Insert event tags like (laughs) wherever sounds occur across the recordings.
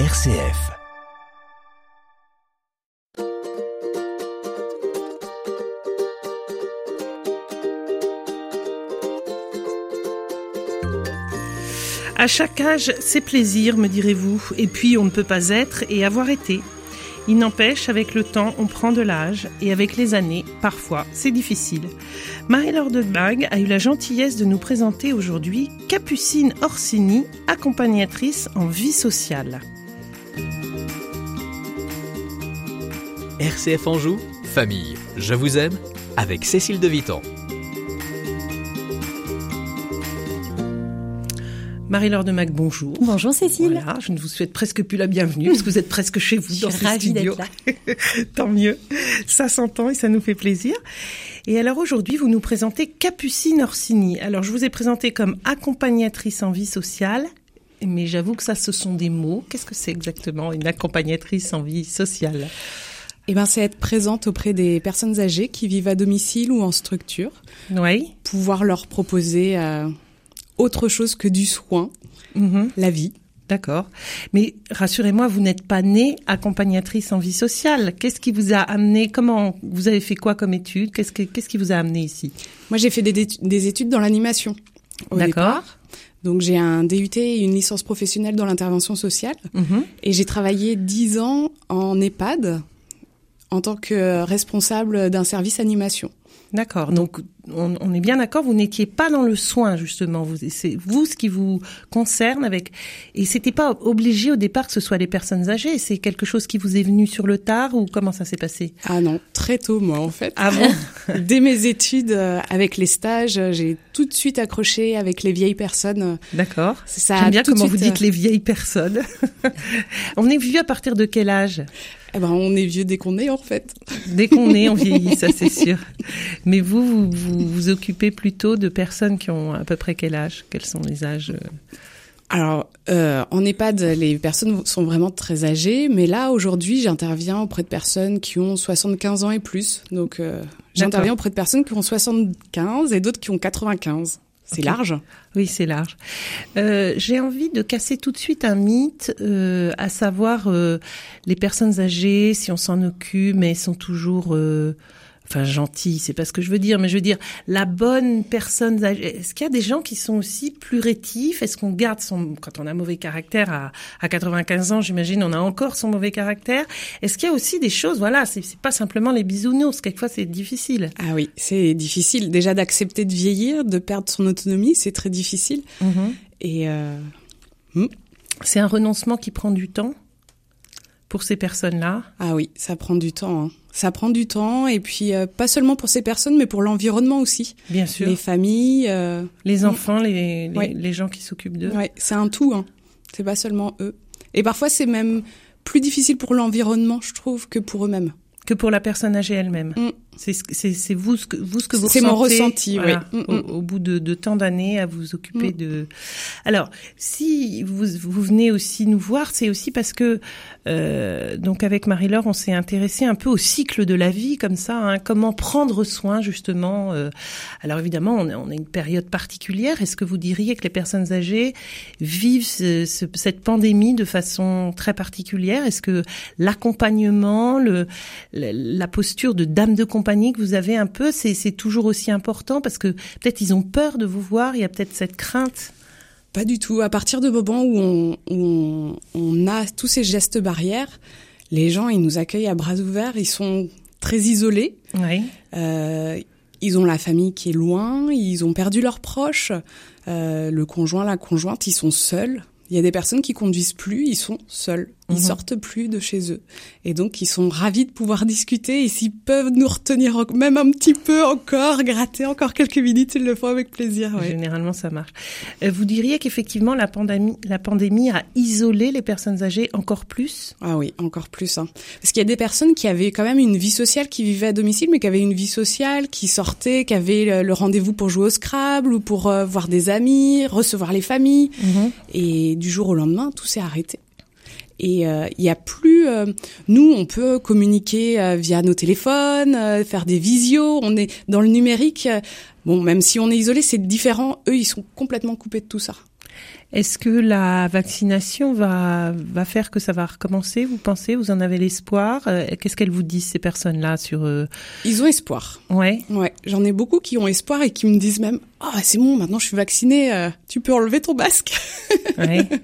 RCF. À chaque âge, ses plaisirs, me direz-vous, et puis on ne peut pas être et avoir été. Il n'empêche, avec le temps, on prend de l'âge, et avec les années, parfois, c'est difficile. Marie-Laure de Bag a eu la gentillesse de nous présenter aujourd'hui Capucine Orsini, accompagnatrice en vie sociale. RCF Anjou, famille, je vous aime, avec Cécile de Vitan. Marie-Laure de Mac, bonjour. Bonjour Cécile. Voilà, je ne vous souhaite presque plus la bienvenue parce que vous êtes presque chez vous dans ce studio. (laughs) Tant mieux. Ça s'entend et ça nous fait plaisir. Et alors aujourd'hui, vous nous présentez Capucine Orsini. Alors je vous ai présenté comme accompagnatrice en vie sociale, mais j'avoue que ça, ce sont des mots. Qu'est-ce que c'est exactement une accompagnatrice en vie sociale? Eh ben, c'est être présente auprès des personnes âgées qui vivent à domicile ou en structure. Oui. Pouvoir leur proposer euh, autre chose que du soin, Mhm. la vie. D'accord. Mais rassurez-moi, vous n'êtes pas née accompagnatrice en vie sociale. Qu'est-ce qui vous a amené Comment vous avez fait quoi comme études? Qu'est-ce que qu'est-ce qui vous a amené ici? Moi, j'ai fait des, études dans l'animation. D'accord. Donc, j'ai un DUT et une licence professionnelle dans l'intervention sociale. Mhm. Et j'ai travaillé dix ans en EHPAD en tant que responsable d'un service animation. D'accord. Donc on, on est bien d'accord. Vous n'étiez pas dans le soin justement. Vous c'est vous ce qui vous concerne avec et c'était pas obligé au départ que ce soit les personnes âgées. C'est quelque chose qui vous est venu sur le tard ou comment ça s'est passé? Ah non, très tôt, moi, en fait. Ah bon? (laughs) Dès mes études, euh, avec les stages, euh, j'ai tout de suite accroché avec les vieilles personnes. D'accord. Ça a J'aime bien comment vous dites les vieilles personnes. (laughs) on est vieux à partir de quel âge? Eh ben, on est vieux dès qu'on est, en fait. Dès qu'on est, on (laughs) vieillit, ça c'est sûr. Mais vous, vous, vous vous occupez plutôt de personnes qui ont à peu près quel âge? Quels sont les âges euh? Alors, euh, en EHPAD, les personnes sont vraiment très âgées, mais là, aujourd'hui, j'interviens auprès de personnes qui ont 75 ans et plus. Donc, euh, j'interviens auprès de personnes qui ont 75 et d'autres qui ont 95. C'est large. Oui, c'est large. Euh, J'ai envie de casser tout de suite un mythe, euh, à savoir euh, les personnes âgées, si on s'en occupe, mais elles sont toujours, euh, enfin gentilles, c'est pas ce que je veux dire, mais je veux dire la bonne personne. Est-ce qu'il y a des gens qui sont aussi plus rétifs? Est-ce qu'on garde son, quand on a mauvais caractère à, à 95 ans, j'imagine, on a encore son mauvais caractère? Est-ce qu'il y a aussi des choses, voilà, c'est pas simplement les bisounours, quelquefois c'est difficile. Ah oui, c'est difficile. Déjà d'accepter de vieillir, de perdre son autonomie, c'est très difficile. Et euh, C'est un renoncement qui prend du temps? Pour ces personnes-là. ah oui, ça prend du temps. hein. Ça prend du temps, et puis euh, pas seulement pour ces personnes, mais pour l'environnement aussi. Bien sûr. Les Les, familles. euh, enfants, les, les, Ouais. les gens qui s'occupent d'eux. Ouais, c'est un tout. Hein. C'est pas seulement eux. Et parfois, c'est même plus difficile pour l'environnement, je trouve, que pour eux-mêmes. Que pour la personne âgée elle-même. Mm. C'est vous ce que vous ce que vous C'est mon ressenti, voilà, oui. Mm, au, mm. au bout de, de tant d'années à vous occuper Mm. de. Alors, si vous vous venez aussi nous voir, c'est aussi parce que euh, donc avec Marie-Laure, on s'est intéressé un peu au cycle de la vie comme ça, hein, comment prendre soin justement. euh. alors évidemment, on a, on a une période particulière. Est-ce que vous diriez que les personnes âgées vivent ce- ce- cette pandémie de façon très particulière? Est-ce que l'accompagnement, le, la, posture de dame de compagnie que vous avez un peu, c'est c'est toujours aussi important parce que peut-être ils ont peur de vous voir. Il y a peut-être cette crainte. Pas du tout. À partir du moment où on, où on, on a tous ces gestes barrières, les gens, ils nous accueillent à bras ouverts. Ils sont très isolés. Oui. Euh, ils ont la famille qui est loin. Ils ont perdu leurs proches. Euh, le conjoint, la conjointe, ils sont seuls. Il y a des personnes qui conduisent plus, ils sont seuls, ils Mhm. sortent plus de chez eux, et donc ils sont ravis de pouvoir discuter. Et s'ils peuvent nous retenir en- même un petit peu encore, gratter encore quelques minutes, ils le font avec plaisir. ouais. Généralement, ça marche. Euh, vous diriez qu'effectivement, la pandémie, la pandémie a isolé les personnes âgées encore plus? Ah oui, encore plus. Hein. Parce qu'il y a des personnes qui avaient quand même une vie sociale, qui vivaient à domicile, mais qui avaient une vie sociale, qui sortaient, qui avaient le, rendez-vous pour jouer au Scrabble ou pour euh, voir des amis, recevoir les familles. Et du jour au lendemain, tout s'est arrêté. Et euh, il y a plus. euh, nous, on peut communiquer euh, via nos téléphones, euh, faire des visios. On est dans le numérique. euh, bon, même si on est isolé, c'est différent. Eux, ils sont complètement coupés de tout ça. Est-ce que la vaccination va va faire que ça va recommencer? Vous pensez? Vous en avez l'espoir? Euh, Qu'est-ce qu'elles vous disent ces personnes-là sur euh, Ils ont espoir. Ouais. Ouais, j'en ai beaucoup qui ont espoir et qui me disent même "Ah, c'est bon, maintenant je suis vaccinée, euh, tu peux enlever ton masque." ouais. (laughs)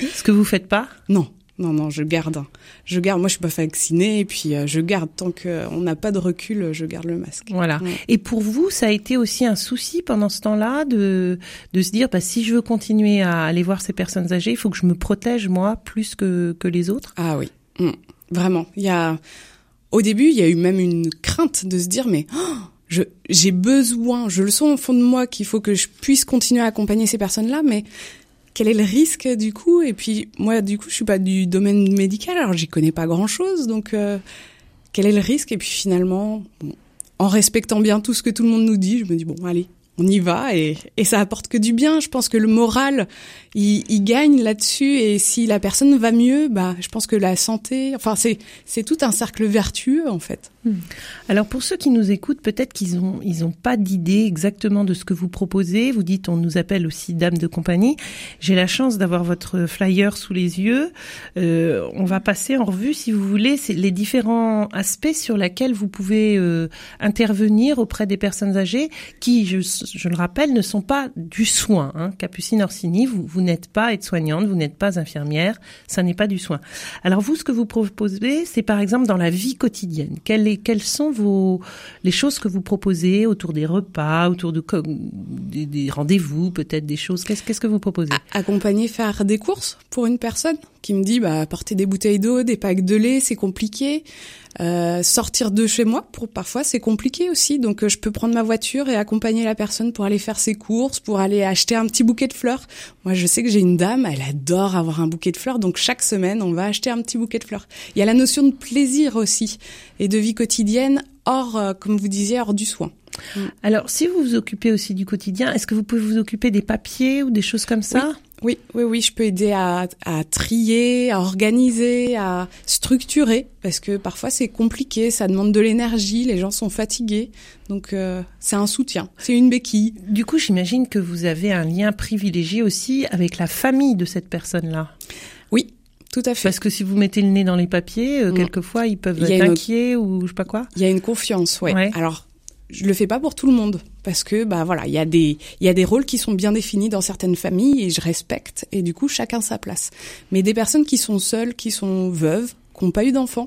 Ce que vous faites pas Non. Non, non, je garde. Je garde. Moi, je suis pas vaccinée, et puis euh, je garde tant qu'on n'a pas de recul, je garde le masque. Voilà. Ouais. Et pour vous, ça a été aussi un souci pendant ce temps-là de de se dire, bah si je veux continuer à aller voir ces personnes âgées, il faut que je me protège moi plus que que les autres? Ah oui, Mm. vraiment. Il y a au début, il y a eu même une crainte de se dire, mais oh, je j'ai besoin, je le sens au fond de moi qu'il faut que je puisse continuer à accompagner ces personnes-là, mais quel est le risque du coup. Et puis moi, du coup, je suis pas du domaine médical, alors j'y connais pas grand-chose, donc euh, quel est le risque? Et puis finalement, bon, en respectant bien tout ce que tout le monde nous dit, je me dis bon, allez, on y va et, et ça apporte que du bien. Je pense que le moral, il, il gagne là-dessus et si la personne va mieux, bah, je pense que la santé, enfin c'est c'est tout un cercle vertueux en fait. Alors pour ceux qui nous écoutent, peut-être qu'ils ont ils ont pas d'idée exactement de ce que vous proposez. Vous dites on nous appelle aussi dame de compagnie. J'ai la chance d'avoir votre flyer sous les yeux. Euh, on va passer en revue si vous voulez les différents aspects sur lesquels vous pouvez euh, intervenir auprès des personnes âgées qui je, je le rappelle ne sont pas du soin. Hein. Capucine Orsini, vous, vous n'êtes pas aide-soignante, vous n'êtes pas infirmière, ça n'est pas du soin. Alors vous ce que vous proposez c'est par exemple dans la vie quotidienne. Quelle est quelles sont vos les choses que vous proposez autour des repas, autour de des, des rendez-vous, peut-être des choses? Qu'est-ce qu'est-ce que vous proposez? Accompagner faire des courses pour une personne qui me dit bah porter des bouteilles d'eau, des packs de lait, c'est compliqué. Euh, sortir de chez moi pour parfois c'est compliqué aussi. Donc euh, je peux prendre ma voiture et accompagner la personne pour aller faire ses courses pour aller acheter un petit bouquet de fleurs. Moi je sais que j'ai une dame elle adore avoir un bouquet de fleurs. Donc chaque semaine on va acheter un petit bouquet de fleurs. Il y a la notion de plaisir aussi et de vie quotidienne hors euh, comme vous disiez hors du soin. Alors si vous vous occupez aussi du quotidien est-ce que vous pouvez vous occuper des papiers ou des choses comme ça? Oui, oui, oui, je peux aider à, à, trier, à organiser, à structurer, parce que parfois c'est compliqué, ça demande de l'énergie, les gens sont fatigués, donc euh, c'est un soutien, c'est une béquille. Du coup, j'imagine que vous avez un lien privilégié aussi avec la famille de cette personne-là. Oui, tout à fait. Parce que si vous mettez le nez dans les papiers, euh, quelquefois ils peuvent être inquiets ou je sais pas quoi. Il y a une confiance, ouais. ouais. Alors je le fais pas pour tout le monde. Parce que bah voilà il y a des il y a des rôles qui sont bien définis dans certaines familles et je respecte. Et du coup chacun sa place. Mais des personnes qui sont seules qui sont veuves qui n'ont pas eu d'enfants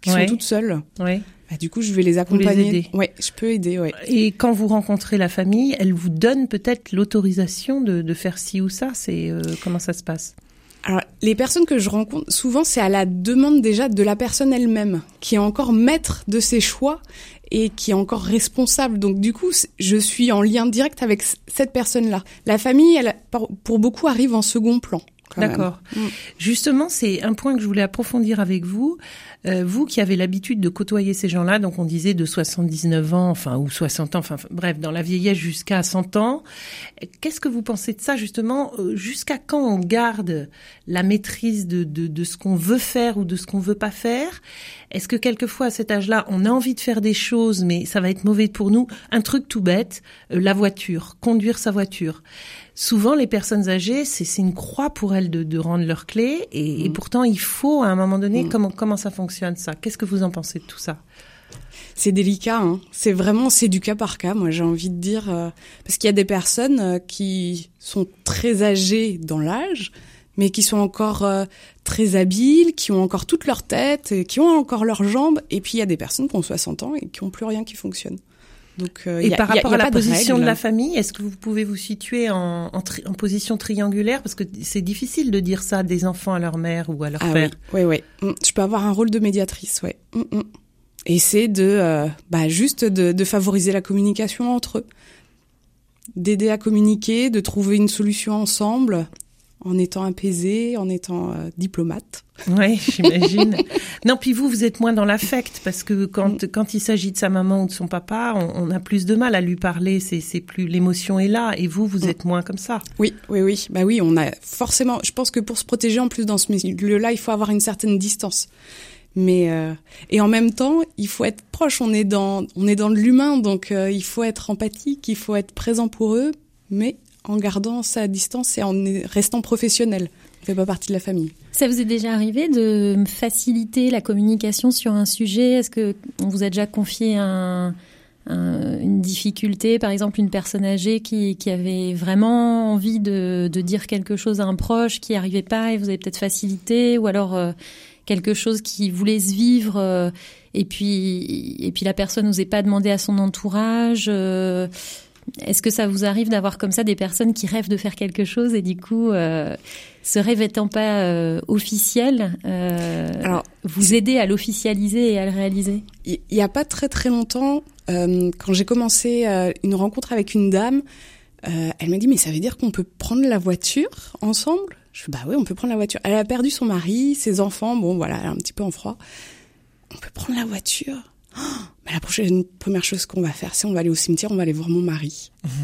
qui ouais. sont toutes seules ouais. bah, du coup je vais les accompagner. Les ouais je peux aider ouais. Et quand vous rencontrez la famille elle vous donne peut-être l'autorisation de, de faire ci ou ça? C'est euh, comment ça se passe? Alors, les personnes que je rencontre, souvent, c'est à la demande déjà de la personne elle-même, qui est encore maître de ses choix et qui est encore responsable. Donc, du coup, je suis en lien direct avec cette personne-là. La famille, elle, pour beaucoup, arrive en second plan. D'accord. Mm. Justement, c'est un point que je voulais approfondir avec vous. Euh, vous qui avez l'habitude de côtoyer ces gens-là, donc on disait de 79 ans, enfin ou 60 ans, enfin bref, dans la vieillesse jusqu'à 100 ans. Qu'est-ce que vous pensez de ça justement Jusqu'à quand on garde la maîtrise de, de, de ce qu'on veut faire ou de ce qu'on veut pas faire? Est-ce que quelquefois à cet âge-là, on a envie de faire des choses, mais ça va être mauvais pour nous? Un truc tout bête, euh, la voiture, conduire sa voiture souvent les personnes âgées, c'est une croix pour elles de, de rendre leurs clés, et, mmh. et, pourtant il faut à un moment donné mmh. comment comment ça fonctionne? Qu'est-ce que vous en pensez de tout ça? C'est délicat, hein. c'est vraiment c'est du cas par cas. Moi, j'ai envie de dire euh, parce qu'il y a des personnes euh, qui sont très âgées dans l'âge, mais qui sont encore euh, très habiles, qui ont encore toute leur tête, qui ont encore leurs jambes, et puis il y a des personnes qui ont 60 ans et qui ont plus rien qui fonctionne. Donc, euh, et a, par rapport a, a à la position de, de, la famille, est-ce que vous pouvez vous situer en, en, tri, en position triangulaire? Parce que c'est difficile de dire ça des enfants à leur mère ou à leur ah, père. Oui, oui, oui. Je peux avoir un rôle de médiatrice, ouais. Mm, mm. Et c'est de, euh, bah, juste de, de favoriser la communication entre eux, d'aider à communiquer, de trouver une solution ensemble en étant apaisé, en étant euh, diplomate. Oui, (laughs) j'imagine. non, puis vous, vous êtes moins dans l'affect parce que quand mm. quand il s'agit de sa maman ou de son papa, on, on a plus de mal à lui parler. C'est c'est plus l'émotion est là. Et vous, vous mm. êtes moins comme ça. Oui, oui, oui. Bah oui, on a forcément. Je pense que pour se protéger en plus dans ce milieu-là, il faut avoir une certaine distance. Mais euh, et en même temps, il faut être proche. On est dans on est dans l'humain, donc euh, il faut être empathique, il faut être présent pour eux, mais en gardant sa distance et en restant professionnel. On fait pas partie de la famille. Ça vous est déjà arrivé de faciliter la communication sur un sujet? Est-ce que on vous a déjà confié un, une difficulté, par exemple une personne âgée qui, avait vraiment envie de, dire quelque chose à un proche qui arrivait pas et vous avez peut-être facilité, ou alors euh, quelque chose qui voulait se vivre euh, et puis et puis la personne n'osait pas demander à son entourage. Euh, est-ce que ça vous arrive d'avoir comme ça des personnes qui rêvent de faire quelque chose et du coup, euh, ce rêve étant pas euh, officiel, euh, Alors, vous aider à l'officialiser et à le réaliser? Il y, a pas très très longtemps, euh, quand j'ai commencé euh, une rencontre avec une dame, euh, elle m'a dit mais ça veut dire qu'on peut prendre la voiture ensemble? Je fais bah oui, on peut prendre la voiture. Elle a perdu son mari, ses enfants, bon voilà, elle est un petit peu en froid. On peut prendre la voiture? Oh, bah, la prochaine première chose qu'on va faire, c'est on va aller au cimetière, on va aller voir mon mari. Mmh. (laughs)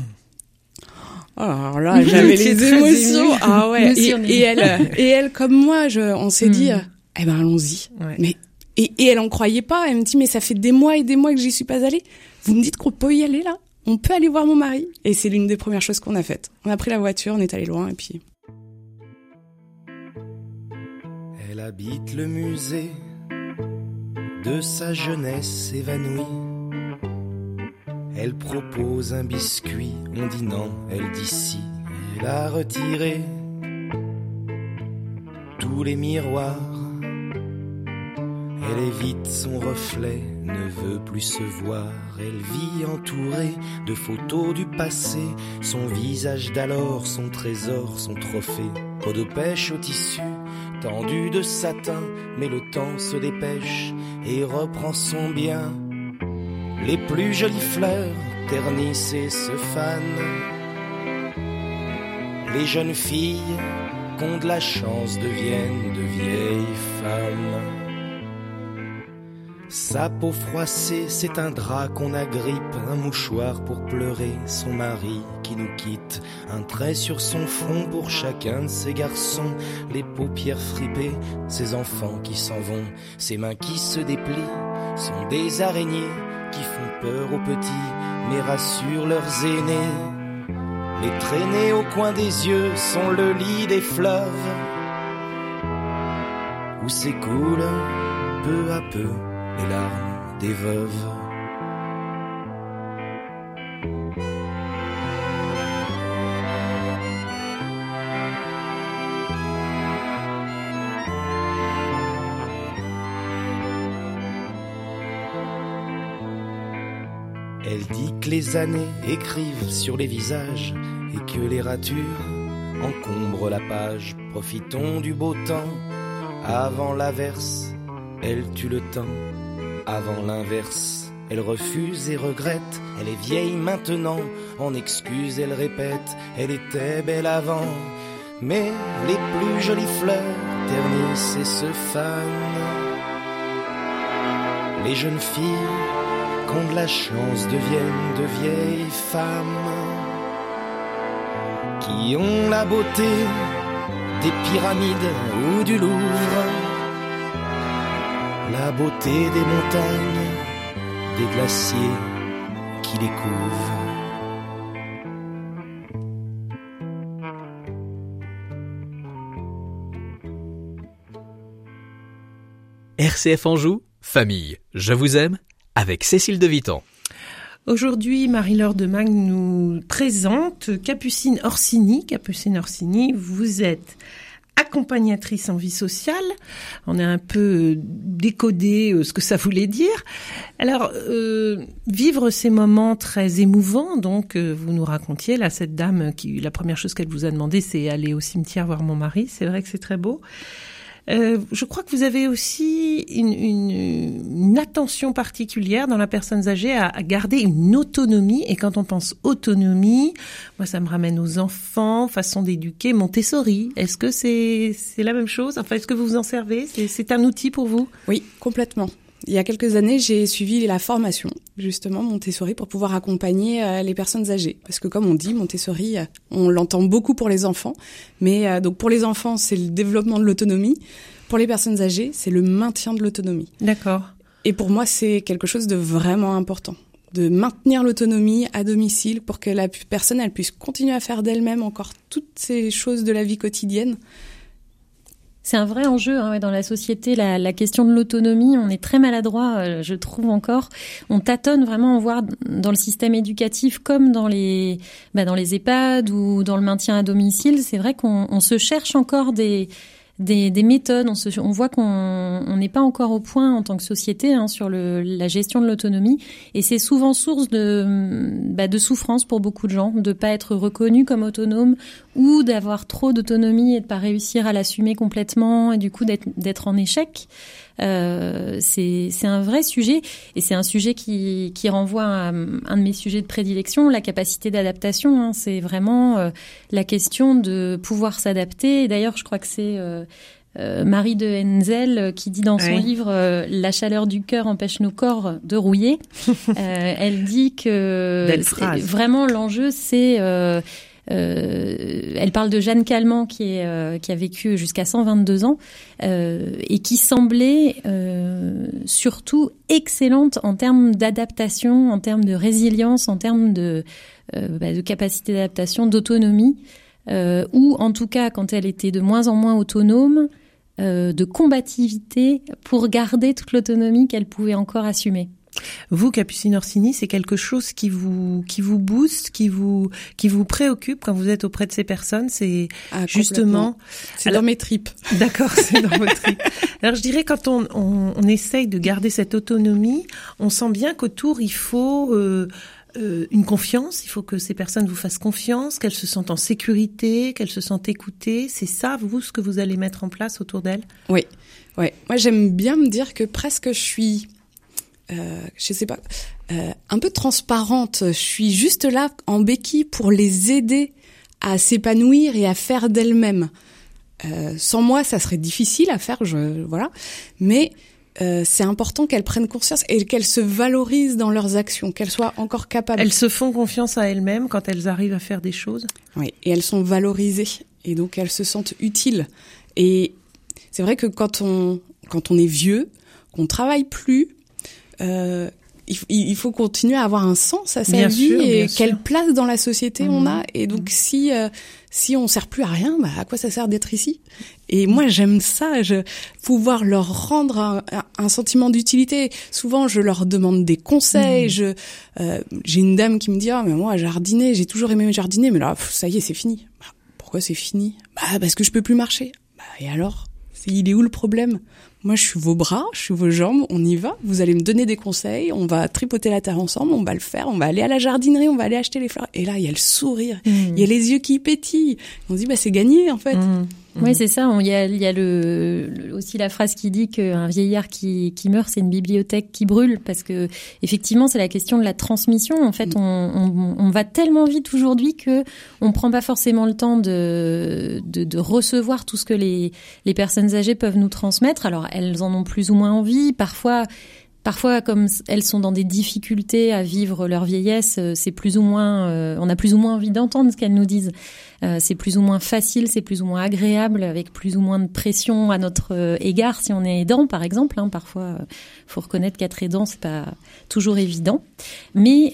Oh, alors là, j'avais les émotions. Ah ouais. Et, et, elle, et elle comme moi, je, on s'est mmh. dit, eh ben allons-y. Ouais. Mais et, et, elle en croyait pas. Elle me dit mais ça fait des mois et des mois que j'y suis pas allée. Vous me dites qu'on peut y aller là? On peut aller voir mon mari. Et c'est l'une des premières choses qu'on a faites. On a pris la voiture, on est allé loin et puis. Elle habite le musée de sa jeunesse évanouie. Elle propose un biscuit, on dit non, elle dit si. Elle a retiré tous les miroirs. Elle évite son reflet, ne veut plus se voir. Elle vit entourée de photos du passé, son visage d'alors, son trésor, son trophée. Peau de pêche au tissu, tendu de satin, mais le temps se dépêche et reprend son bien. Les plus jolies fleurs ternissent et se fanent. Les jeunes filles qu'ont de la chance deviennent de vieilles femmes. Sa peau froissée, c'est un drap qu'on agrippe, un mouchoir pour pleurer, son mari qui nous quitte, un trait sur son front pour chacun de ses garçons, les paupières fripées, ses enfants qui s'en vont, ses mains qui se déplient, sont des araignées qui font peur aux petits, mais rassurent leurs aînés. Les traînées au coin des yeux sont le lit des fleuves, où s'écoule peu à peu les larmes des veuves. Elle dit que les années écrivent sur les visages et que les ratures encombrent la page. Profitons du beau temps avant l'averse, elle tue le temps avant l'inverse. Elle refuse et regrette, elle est vieille maintenant, en excuse elle répète, elle était belle avant. Mais les plus jolies fleurs ternissent et se fanent. Les jeunes filles qu'ont de la chance deviennent de vieilles femmes qui ont la beauté des pyramides ou du Louvre la beauté des montagnes, des glaciers qui les couvrent. RCF Anjou, famille, je vous aime, avec Cécile de Vitan. Aujourd'hui, Marie-Laure de Magne nous présente Capucine Orsini. Capucine Orsini, vous êtes accompagnatrice en vie sociale. On a un peu décodé euh, ce que ça voulait dire. Alors, euh, vivre ces moments très émouvants, donc euh, vous nous racontiez, là, cette dame qui, la première chose qu'elle vous a demandé, c'est aller au cimetière voir mon mari. C'est vrai que c'est très beau. Euh, je crois que vous avez aussi une, une, une, attention particulière dans la personne âgée à, garder une autonomie. Et quand on pense autonomie, moi, ça me ramène aux enfants, façon d'éduquer, Montessori. Est-ce que c'est c'est la même chose? Enfin, est-ce que vous vous en servez? C'est un outil pour vous? Oui, complètement. Il y a quelques années, j'ai suivi la formation, justement, Montessori, pour pouvoir accompagner euh, les personnes âgées. Parce que comme on dit, Montessori, euh, on l'entend beaucoup pour les enfants. Mais euh, donc pour les enfants, c'est le développement de l'autonomie. Pour les personnes âgées, c'est le maintien de l'autonomie. D'accord. Et pour moi, c'est quelque chose de vraiment important. de maintenir l'autonomie à domicile pour que la personne elle puisse continuer à faire d'elle-même encore toutes ces choses de la vie quotidienne. C'est un vrai enjeu hein, dans la société, la, la question de l'autonomie. On est très maladroit, euh, je trouve encore. On tâtonne vraiment, on voit dans le système éducatif comme dans les, bah, dans les EHPAD ou dans le maintien à domicile. C'est vrai qu'on on se cherche encore des, des, des méthodes. On, se, on voit qu'on n'est pas encore au point en tant que société hein, sur le, la gestion de l'autonomie, et c'est souvent source de, bah, de souffrance pour beaucoup de gens, de pas être reconnu comme autonome ou d'avoir trop d'autonomie et de pas réussir à l'assumer complètement et du coup d'être en échec. Euh, c'est un vrai sujet et c'est un sujet qui, qui renvoie à un de mes sujets de prédilection, la capacité d'adaptation. Hein. C'est vraiment euh, la question de pouvoir s'adapter. D'ailleurs, je crois que c'est euh, euh, Marie de Henzel qui dit dans son livre La chaleur du cœur empêche nos corps de rouiller. elle dit que (laughs) vraiment l'enjeu c'est euh, elle parle de Jeanne Calment qui, euh, a vécu jusqu'à 122 ans euh, et qui semblait surtout excellente en termes d'adaptation, en termes de résilience, en termes de, bah, de capacité d'adaptation, d'autonomie, ou en tout cas quand elle était de moins en moins autonome, de combativité pour garder toute l'autonomie qu'elle pouvait encore assumer. Vous, Capucine Orsini, c'est quelque chose qui vous qui vous booste, qui vous qui vous préoccupe quand vous êtes auprès de ces personnes. C'est ah, justement c'est dans mes tripes. (laughs) D'accord, c'est dans vos tripes. Alors je dirais quand on, on, on essaye de garder cette autonomie, on sent bien qu'autour il faut euh, euh, une confiance, il faut que ces personnes vous fassent confiance, qu'elles se sentent en sécurité, qu'elles se sentent écoutées. C'est ça, vous, ce que vous allez mettre en place autour d'elles? Oui, ouais. Moi, j'aime bien me dire que presque je suis euh, je sais pas, euh, un peu transparente. Je suis juste là en béquille pour les aider à s'épanouir et à faire d'elles-mêmes. Euh, sans moi, ça serait difficile à faire, je voilà. Mais euh, c'est important qu'elles prennent conscience et qu'elles se valorisent dans leurs actions, qu'elles soient encore capables. Elles se font confiance à elles-mêmes quand elles arrivent à faire des choses? Oui, et elles sont valorisées et donc elles se sentent utiles. Et c'est vrai que quand on quand on est vieux, qu'on travaille plus, euh, il, faut continuer à avoir un sens à sa vie et quelle place dans la société on a. Mhm. Et donc mhm. si euh, si on sert plus à rien, bah, à quoi ça sert d'être ici? Et moi j'aime ça, je, pouvoir leur rendre un, un sentiment d'utilité. Souvent je leur demande des conseils. Mhm. Je euh, j'ai une dame qui me dit ah mais moi jardiner, j'ai toujours aimé jardiner, mais là ça y est c'est fini. Bah, pourquoi c'est fini? Bah parce que je peux plus marcher. Bah et alors? Il est où le problème? Moi, je suis vos bras, je suis vos jambes, on y va. Vous allez me donner des conseils, on va tripoter la terre ensemble, on va le faire, on va aller à la jardinerie, on va aller acheter les fleurs. Et là, il y a le sourire, mmh. il y a les yeux qui pétillent. On se dit, bah, c'est gagné, en fait. Mmh. Oui, c'est ça. Il y a, y a le, aussi la phrase qui dit qu'un vieillard qui, qui meurt, c'est une bibliothèque qui brûle, parce que effectivement, c'est la question de la transmission. En fait, mm. on, on, on va tellement vite aujourd'hui que on prend pas forcément le temps de, de, de, recevoir tout ce que les, les personnes âgées peuvent nous transmettre. Alors, elles en ont plus ou moins envie. Parfois, Parfois, comme elles sont dans des difficultés à vivre leur vieillesse, euh, c'est plus ou moins, euh, on a plus ou moins envie d'entendre ce qu'elles nous disent. Euh, c'est plus ou moins facile, c'est plus ou moins agréable, avec plus ou moins de pression à notre égard si on est aidant, par exemple. Hein. Parfois, faut reconnaître qu'être aidant, c'est pas toujours évident. Mais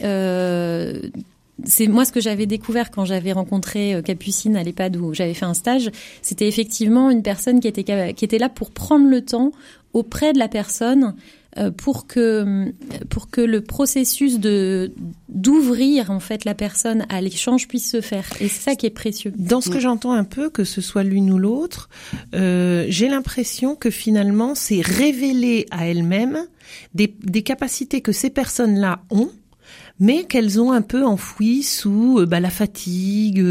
c'est moi ce que j'avais découvert quand j'avais rencontré Capucine à l'EHPAD où j'avais fait un stage, c'était effectivement une personne qui était qui était là pour prendre le temps auprès de la personne euh, pour que pour que le processus de d'ouvrir en fait la personne à l'échange puisse se faire et c'est ça qui est précieux. Dans ce que j'entends un peu, que ce soit l'une ou l'autre, euh, j'ai l'impression que finalement c'est révéler à elles-mêmes des, des capacités que ces personnes-là ont mais qu'elles ont un peu enfoui sous euh, bah, la fatigue,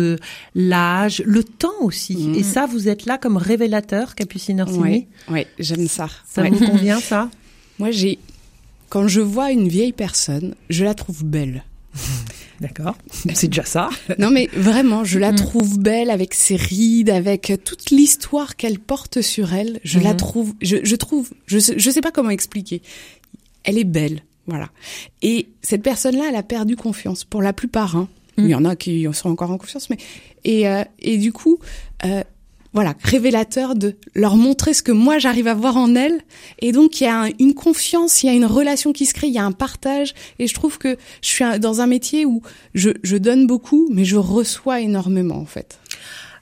l'âge, le temps aussi. Mmh. Et ça, vous êtes là comme révélateur, Capucine Orsini. Oui, ouais, j'aime ça. Ça vous (laughs) convient, ça? Moi, j'ai, quand je vois une vieille personne, je la trouve belle. (laughs) D'accord, c'est déjà ça. (laughs) non mais vraiment, je la mm. trouve belle avec ses rides, avec toute l'histoire qu'elle porte sur elle. Je la mm. trouve, je, je trouve, je sais, je sais pas comment expliquer. Elle est belle, voilà. Et cette personne-là, elle a perdu confiance pour la plupart. Hein. Mm. Il y en a qui sont encore en confiance, mais et euh, et du coup, euh, voilà, révélateur de leur montrer ce que moi j'arrive à voir en elles. Et donc il y a une confiance, il y a une relation qui se crée, il y a un partage. Et je trouve que je suis dans un métier où je, je donne beaucoup, mais je reçois énormément en fait.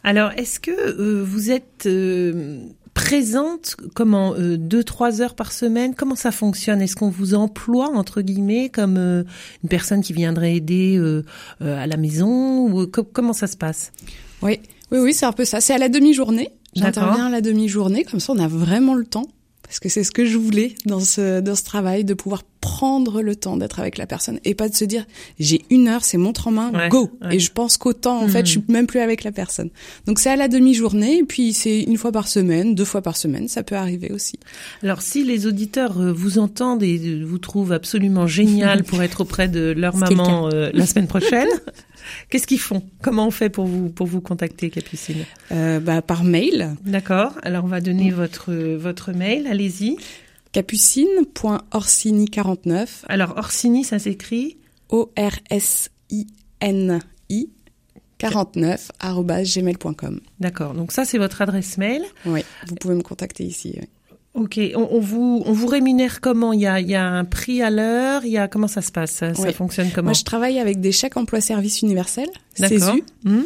Alors, est-ce que euh, vous êtes euh, présente comment euh, deux trois heures par semaine? Comment ça fonctionne? Est-ce qu'on vous emploie entre guillemets comme une personne qui viendrait aider à la maison? Ou comment ça se passe? Oui, oui, oui, c'est un peu ça. C'est à la demi-journée. J'interviens à la demi-journée, comme ça on a vraiment le temps parce que c'est ce que je voulais dans ce dans ce travail de pouvoir prendre le temps d'être avec la personne et pas de se dire j'ai une heure c'est montre en main go et je pense qu'autant en fait je suis hmm. même plus avec la personne donc c'est à la demi-journée et puis c'est une fois par semaine deux fois par semaine ça peut arriver aussi alors si les auditeurs euh, vous entendent et vous trouvent absolument génial (laughs) pour être auprès de leur maman euh, la semaine prochaine (laughs) Qu'est-ce qu'ils font? Comment on fait pour vous pour vous contacter, Capucine? Euh, bah, Par mail. D'accord. Alors on va donner votre votre mail. Allez-y. Capucine.orsini49. Alors Orsini, ça s'écrit O-R-S-I-N-I 49 gmail.com. D'accord. Donc ça, c'est votre adresse mail. Oui. Vous pouvez me contacter ici. Oui. Ok, on, vous on vous rémunère comment? Il y a il y a un prix à l'heure, il y a comment ça se passe? Ça, fonctionne comment? Moi, je travaille avec des chèques emploi-service universel, CESU, mmh.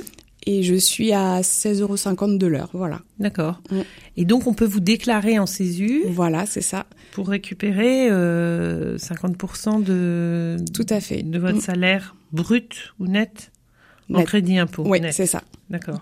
et je suis à 16,50 euros de l'heure, voilà. D'accord. Mmh. Et donc on peut vous déclarer en CESU? Voilà, c'est ça. Pour récupérer euh, 50% de tout à fait de votre mmh. salaire brut ou net, en crédit impôt. Oui, c'est ça. D'accord.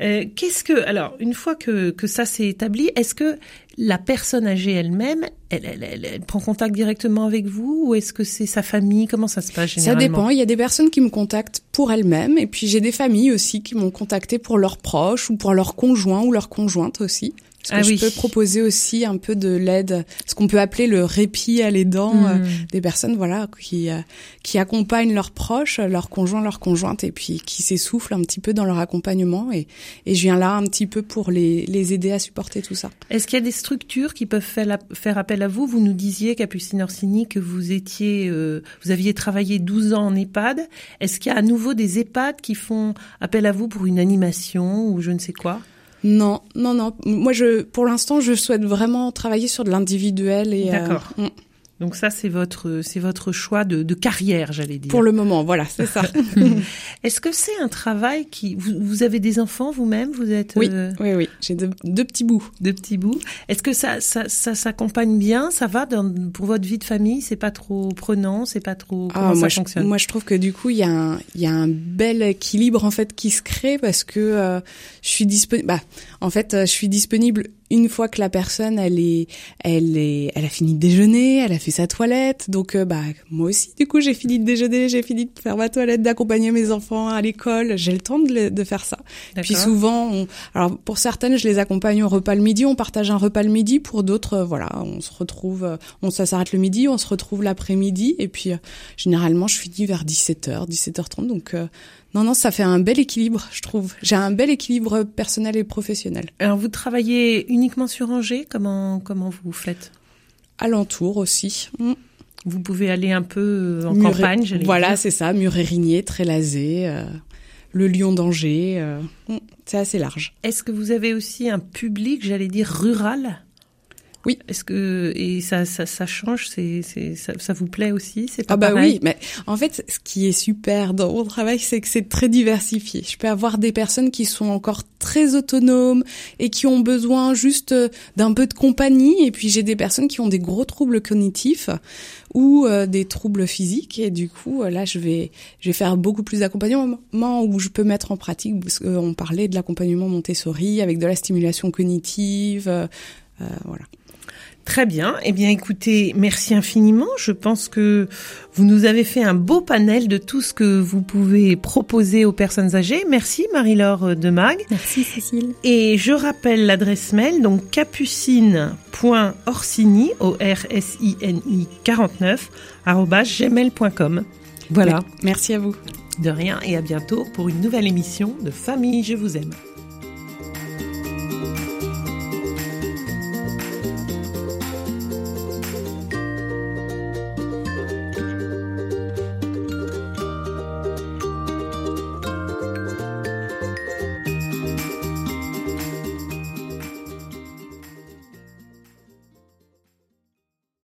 Euh, qu'est-ce que alors une fois que que ça s'est établi, est-ce que la personne âgée elle-même, elle, elle, elle, prend contact directement avec vous ou est-ce que c'est sa famille? Comment ça se passe généralement? Ça dépend. Il y a des personnes qui me contactent pour elles-mêmes et puis j'ai des familles aussi qui m'ont contacté pour leurs proches ou pour leurs conjoints ou leurs conjointes aussi. Parce que ah je peux proposer aussi un peu de l'aide, ce qu'on peut appeler le répit à l'aidant, hmm. euh, des personnes voilà qui euh, qui accompagnent leurs proches, leurs conjoints, leurs conjointes, et puis qui s'essoufflent un petit peu dans leur accompagnement. Et, et je viens là un petit peu pour les, les aider à supporter tout ça. Est-ce qu'il y a des structures qui peuvent faire, faire appel à vous Vous nous disiez, Capucine Orsini, que vous étiez, euh, vous aviez travaillé 12 ans en EHPAD. Est-ce qu'il y a à nouveau des EHPAD qui font appel à vous pour une animation ou je ne sais quoi? Non, non, non. Moi, je, pour l'instant, je souhaite vraiment travailler sur de l'individuel et. Euh, D'accord. Donc ça, c'est votre, c'est votre choix de, de carrière, j'allais dire. Pour le moment, voilà, c'est ça. (laughs) Est-ce que c'est un travail qui, vous, vous avez des enfants vous-même, vous êtes Oui, euh, oui, oui. J'ai deux, deux, petits bouts. Deux petits bouts. Est-ce que ça, ça, ça s'accompagne bien Ça va dans, pour votre vie de famille C'est pas trop prenant C'est pas trop ah, comment moi, ça fonctionne? Moi, je trouve que du coup, il y a un, il y a un bel équilibre en fait qui se crée parce que euh, je suis disponible. Bah, en fait, euh, je suis disponible une fois que la personne elle est elle est elle a fini de déjeuner, elle a fait sa toilette. Donc euh, bah moi aussi du coup j'ai fini de déjeuner, j'ai fini de faire ma toilette, d'accompagner mes enfants à l'école, j'ai le temps de, de faire ça. Puis souvent on, alors pour certaines je les accompagne au repas le midi, on partage un repas le midi, pour d'autres euh, voilà, on se retrouve euh, on ça s'arrête le midi, on se retrouve l'après-midi. Et puis généralement je finis vers 17h, 17h30 donc non, non, ça fait un bel équilibre, je trouve. J'ai un bel équilibre personnel et professionnel. Alors, vous travaillez uniquement sur Angers? Comment, comment vous faites? Alentour aussi. Mm. Vous pouvez aller un peu euh, en campagne, Voilà, c'est ça, Muret-Rigné, Trélazé, euh, le Lion d'Angers. Euh, mm, c'est assez large. Est-ce que vous avez aussi un public, j'allais dire, rural? Oui. Est-ce que et ça ça, ça change c'est c'est ça, ça, vous plaît aussi c'est pas Ah bah oui, mais en fait ce qui est super dans mon travail c'est que c'est très diversifié. Je peux avoir des personnes qui sont encore très autonomes et qui ont besoin juste euh, d'un peu de compagnie et puis j'ai des personnes qui ont des gros troubles cognitifs ou euh, des troubles physiques et du coup euh, là je vais je vais faire beaucoup plus d'accompagnement où je peux mettre en pratique parce qu'on parlait de l'accompagnement Montessori avec de la stimulation cognitive voilà. Très bien. Eh bien, écoutez, merci infiniment. Je pense que vous nous avez fait un beau panel de tout ce que vous pouvez proposer aux personnes âgées. Merci Marie-Laure de Mag. Merci Cécile. Et je rappelle l'adresse mail, donc capucine.orsini, O-R-S-I-N-I 49, gmail.com. Voilà. Merci à vous. De rien et à bientôt pour une nouvelle émission de Famille, je vous aime.